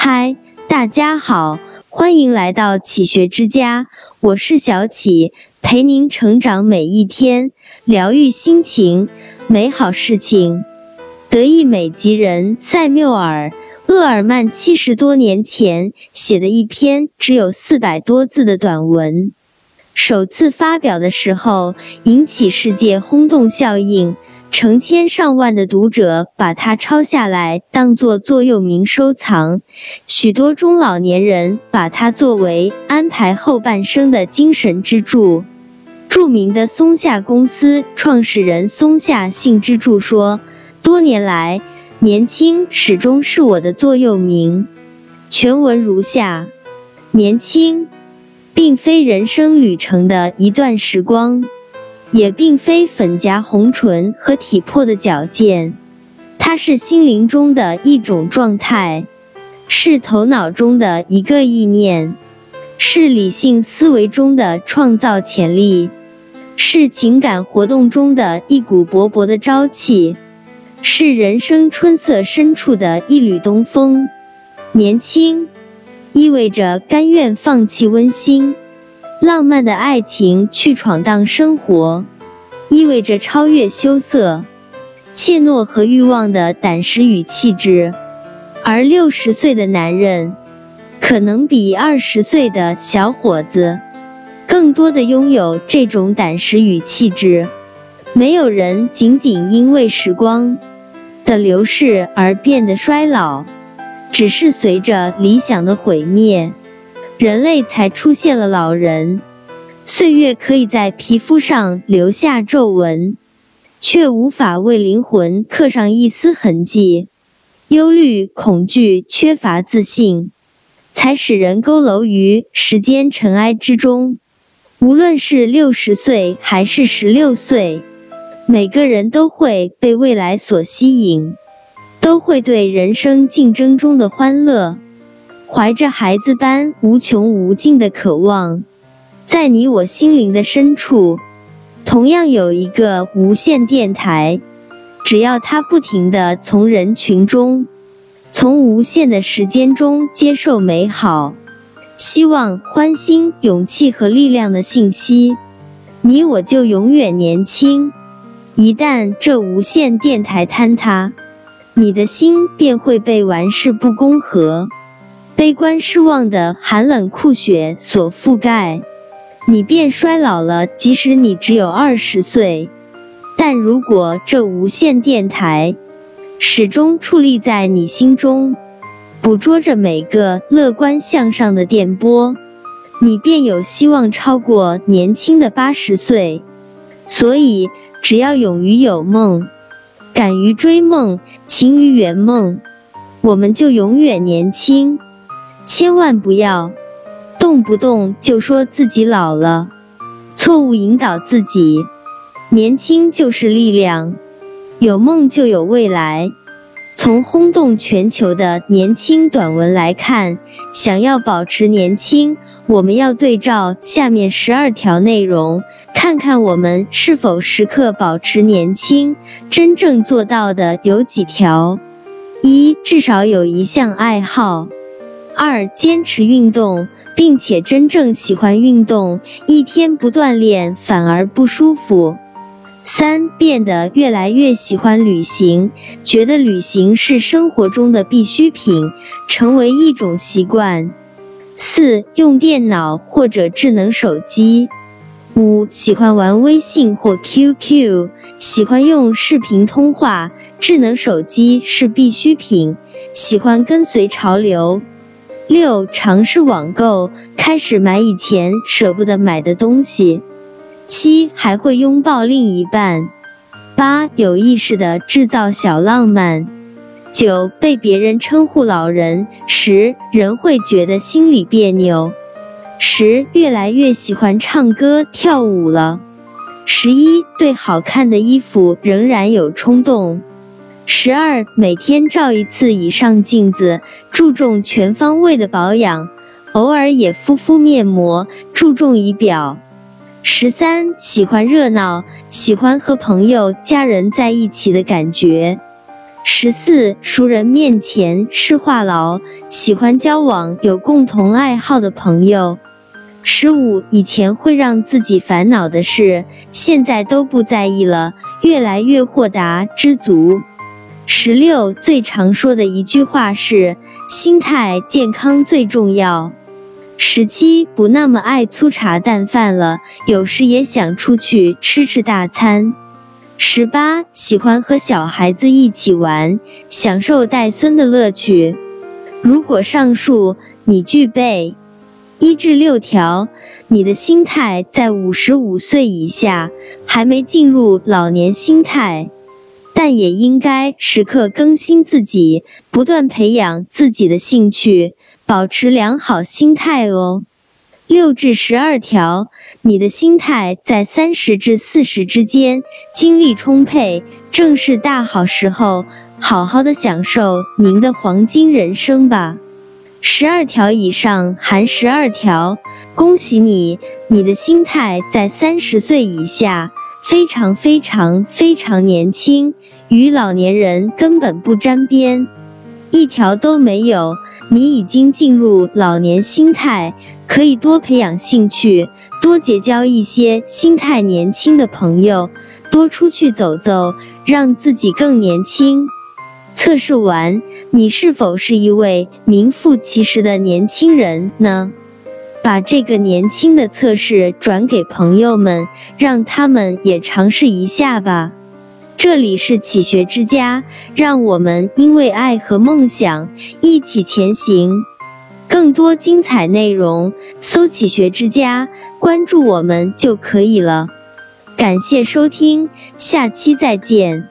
嗨，大家好，欢迎来到启学之家，我是小启，陪您成长每一天，疗愈心情，美好事情。德意美籍人塞缪尔·厄尔曼七十多年前写的一篇只有四百多字的短文，首次发表的时候引起世界轰动效应。成千上万的读者把它抄下来，当作座右铭收藏。许多中老年人把它作为安排后半生的精神支柱。著名的松下公司创始人松下幸之助说：“多年来，年轻始终是我的座右铭。”全文如下：年轻，并非人生旅程的一段时光。也并非粉颊红唇和体魄的矫健，它是心灵中的一种状态，是头脑中的一个意念，是理性思维中的创造潜力，是情感活动中的一股勃勃的朝气，是人生春色深处的一缕东风。年轻，意味着甘愿放弃温馨。浪漫的爱情去闯荡生活，意味着超越羞涩、怯懦和欲望的胆识与气质。而六十岁的男人，可能比二十岁的小伙子更多的拥有这种胆识与气质。没有人仅仅因为时光的流逝而变得衰老，只是随着理想的毁灭。人类才出现了老人，岁月可以在皮肤上留下皱纹，却无法为灵魂刻上一丝痕迹。忧虑、恐惧、缺乏自信，才使人佝偻于时间尘埃之中。无论是六十岁还是十六岁，每个人都会被未来所吸引，都会对人生竞争中的欢乐。怀着孩子般无穷无尽的渴望，在你我心灵的深处，同样有一个无线电台。只要它不停地从人群中，从无限的时间中接受美好、希望、欢欣、勇气和力量的信息，你我就永远年轻。一旦这无线电台坍塌，你的心便会被玩世不恭和。悲观失望的寒冷酷雪所覆盖，你便衰老了。即使你只有二十岁，但如果这无线电台始终矗立在你心中，捕捉着每个乐观向上的电波，你便有希望超过年轻的八十岁。所以，只要勇于有梦，敢于追梦，勤于圆梦，我们就永远年轻。千万不要动不动就说自己老了，错误引导自己。年轻就是力量，有梦就有未来。从轰动全球的年轻短文来看，想要保持年轻，我们要对照下面十二条内容，看看我们是否时刻保持年轻。真正做到的有几条：一，至少有一项爱好。二、坚持运动，并且真正喜欢运动，一天不锻炼反而不舒服。三、变得越来越喜欢旅行，觉得旅行是生活中的必需品，成为一种习惯。四、用电脑或者智能手机。五、喜欢玩微信或 QQ，喜欢用视频通话，智能手机是必需品，喜欢跟随潮流。六、尝试网购，开始买以前舍不得买的东西。七、还会拥抱另一半。八、有意识的制造小浪漫。九、被别人称呼老人时，人会觉得心里别扭。十、越来越喜欢唱歌跳舞了。十一、对好看的衣服仍然有冲动。十二，每天照一次以上镜子，注重全方位的保养，偶尔也敷敷面膜，注重仪表。十三，喜欢热闹，喜欢和朋友、家人在一起的感觉。十四，熟人面前是话痨，喜欢交往有共同爱好的朋友。十五，以前会让自己烦恼的事，现在都不在意了，越来越豁达知足。十六，最常说的一句话是心态健康最重要。十七，不那么爱粗茶淡饭了，有时也想出去吃吃大餐。十八，喜欢和小孩子一起玩，享受带孙的乐趣。如果上述你具备一至六条，你的心态在五十五岁以下，还没进入老年心态，但也应该时刻更新自己，不断培养自己的兴趣，保持良好心态哦。六至十二条，你的心态在三十至四十之间，精力充沛，正是大好时候，好好的享受您的黄金人生吧。十二条以上含十二条，恭喜你，你的心态在三十岁以下，非常非常非常年轻，与老年人根本不沾边。一条都没有，你已经进入老年心态，可以多培养兴趣，多结交一些心态年轻的朋友，多出去走走，让自己更年轻。测试完，你是否是一位名副其实的年轻人呢？把这个年轻的测试转给朋友们，让他们也尝试一下吧。这里是启学之家，让我们因为爱和梦想一起前行。更多精彩内容，搜“启学之家”，关注我们就可以了。感谢收听，下期再见。